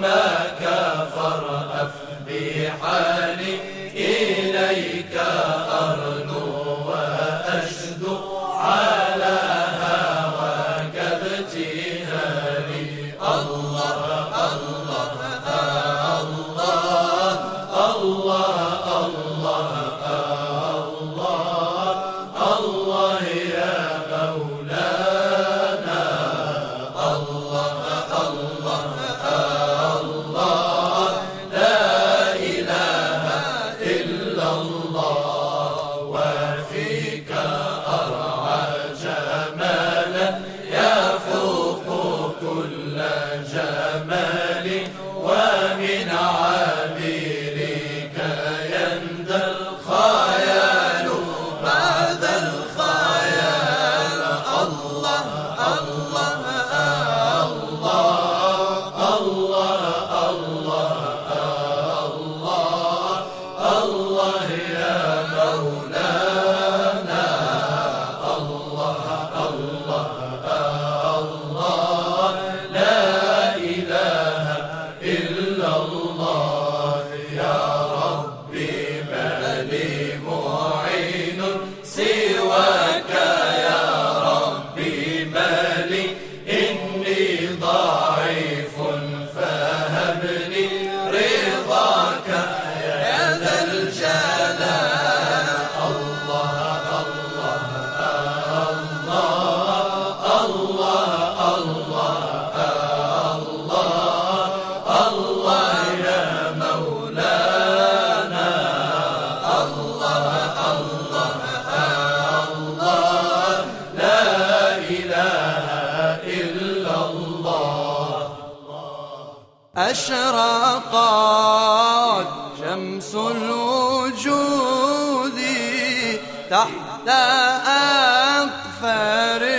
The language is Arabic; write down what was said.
ما كفر أفلح لي جمالي ومن عبيرك يندى الخيال بعد الخيال الله الله الله الله الله الله الله يا See أشرقت شمس الوجود تحت أقفاره